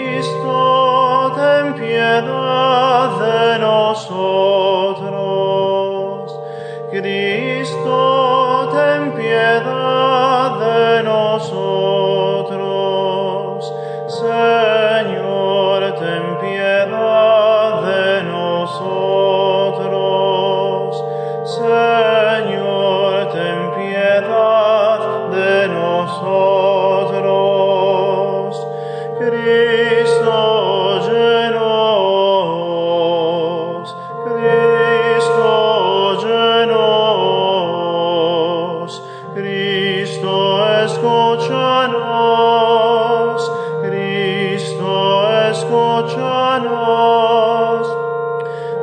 Cristo, ten piedad de nosotros. Cristo, ten piedad de nosotros. Señor,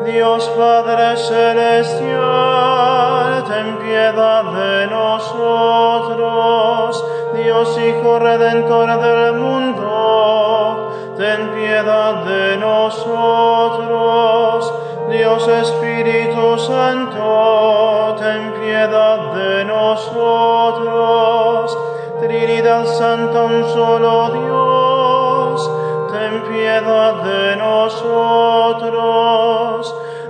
Dios Padre Celestial, ten piedad de nosotros. Dios Hijo Redentor del mundo, ten piedad de nosotros. Dios Espíritu Santo, ten piedad de nosotros. Trinidad Santa, un solo Dios, piedad de nosotros.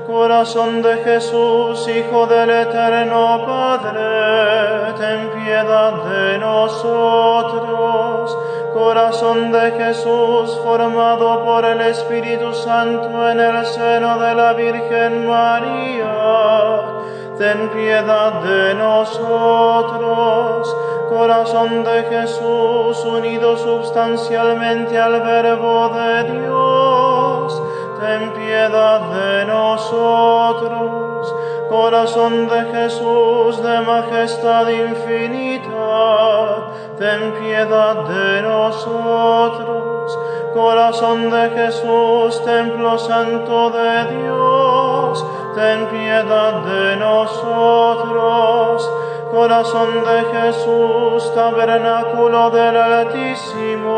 Corazón de Jesús, Hijo del Eterno Padre, ten piedad de nosotros. Corazón de Jesús, formado por el Espíritu Santo en el seno de la Virgen María, ten piedad de nosotros. Corazón de Jesús, unido sustancialmente al Verbo de Dios, ten piedad de nosotros. Corazón de Jesús, de majestad infinita, ten piedad de nosotros. Corazón de Jesús, templo santo de Dios, ten piedad de nosotros. Corazón de Jesús, tabernáculo del Altísimo,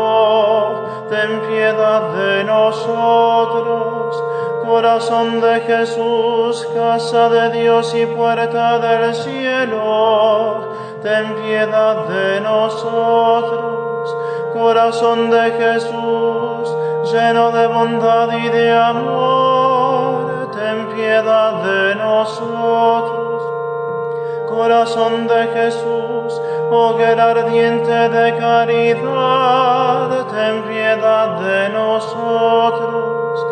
ten piedad de nosotros. Corazón de Jesús, casa de Dios y puerta del cielo, ten piedad de nosotros. Corazón de Jesús, lleno de bondad y de amor, piedad de nosotros. Corazón de Jesús, hoguera ardiente de caridad, ten piedad de nosotros.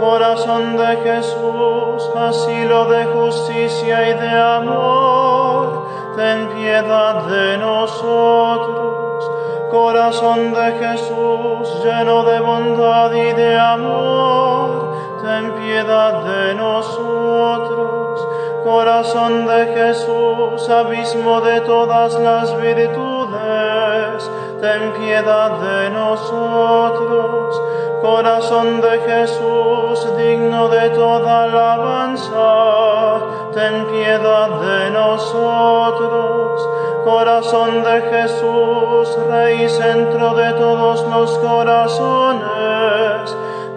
Corazón de Jesús, asilo de justicia y de amor, ten piedad de nosotros. Corazón de Jesús, lleno de bondad y de amor, ten piedad de nosotros. Corazón de Jesús, abismo de todas las virtudes, ten piedad de nosotros. Corazón de Jesús, digno de toda alabanza, ten piedad de nosotros. Corazón de Jesús, Rey centro de todos los corazones,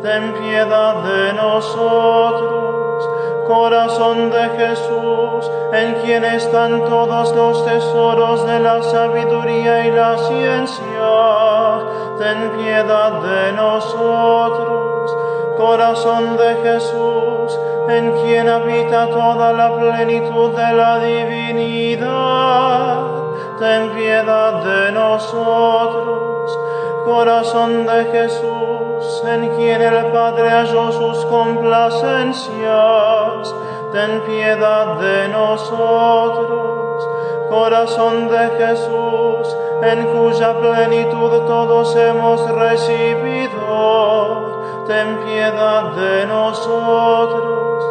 ten piedad de nosotros. Corazón de Jesús, en quien están todos los tesoros de la sabiduría y la ciencia, ten piedad de nosotros. Corazón de Jesús, en quien habita toda la plenitud de la divinidad, ten piedad de nosotros. Corazón de Jesús, en quien el Padre halló sus complacencias, ten piedad de nosotros. Corazón de Jesús, en cuya plenitud todos hemos recibido, ten piedad de nosotros.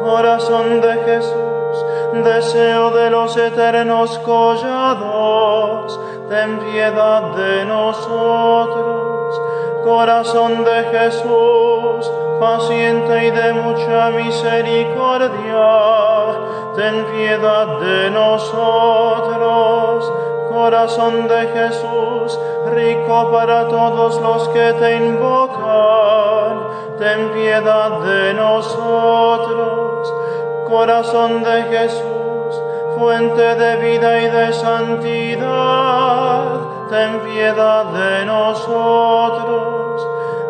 Corazón de Jesús, deseo de los eternos collados, ten piedad de nosotros. Corazón de Jesús, paciente y de mucha misericordia, ten piedad de nosotros. Corazón de Jesús, rico para todos los que te invocan, ten piedad de nosotros. Corazón de Jesús, fuente de vida y de santidad, ten piedad de nosotros.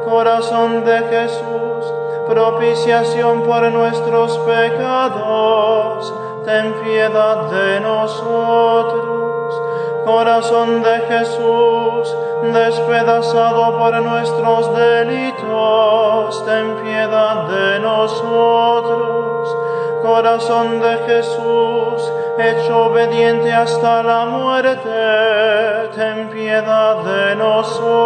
Corazón de Jesús, propiciación por nuestros pecados, ten piedad de nosotros. Corazón de Jesús, despedazado por nuestros delitos, ten piedad de nosotros. Corazón de Jesús, hecho obediente hasta la muerte, ten piedad de nosotros.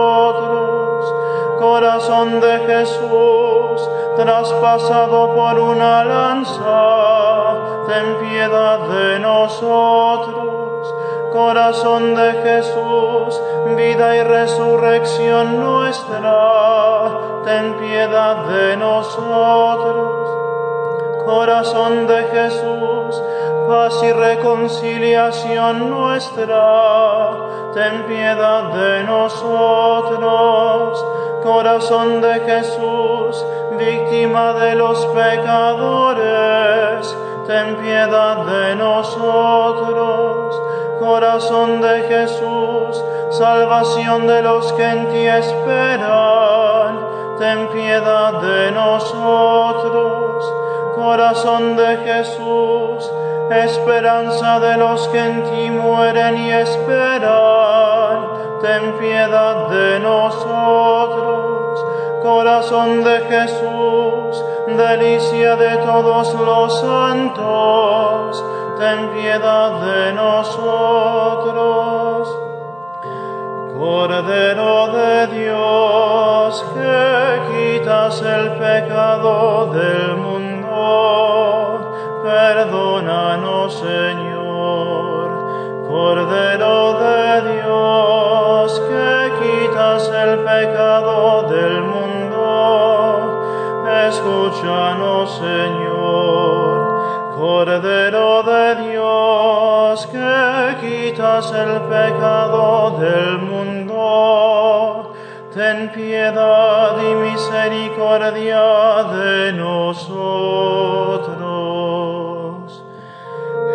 Corazón de Jesús, traspasado por una lanza, ten piedad de nosotros. Corazón de Jesús, vida y resurrección nuestra, ten piedad de nosotros. Corazón de Jesús, paz y reconciliación nuestra, ten piedad de nosotros. Corazón de Jesús, víctima de los pecadores, ten piedad de nosotros. Corazón de Jesús, salvación de los que en ti esperan, ten piedad de nosotros. Corazón de Jesús, esperanza de los que en ti mueren y esperan, ten piedad de nosotros. Corazón de Jesús, delicia de todos los santos, ten piedad de nosotros. Cordero de Dios, que quitas el pecado del escúchanos, Señor. Cordero de Dios, que quitas el pecado del mundo, ten piedad y misericordia de nosotros.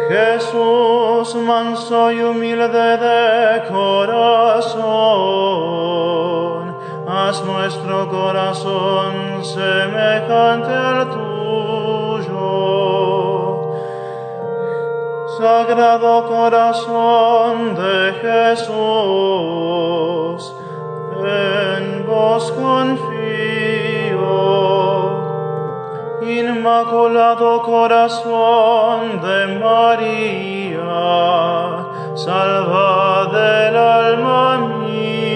Jesús, manso y humilde de corazón, haz nuestro corazón semejante al tuyo. Sagrado corazón de Jesús, en vos confío. Inmaculado corazón de María, salva del alma mía.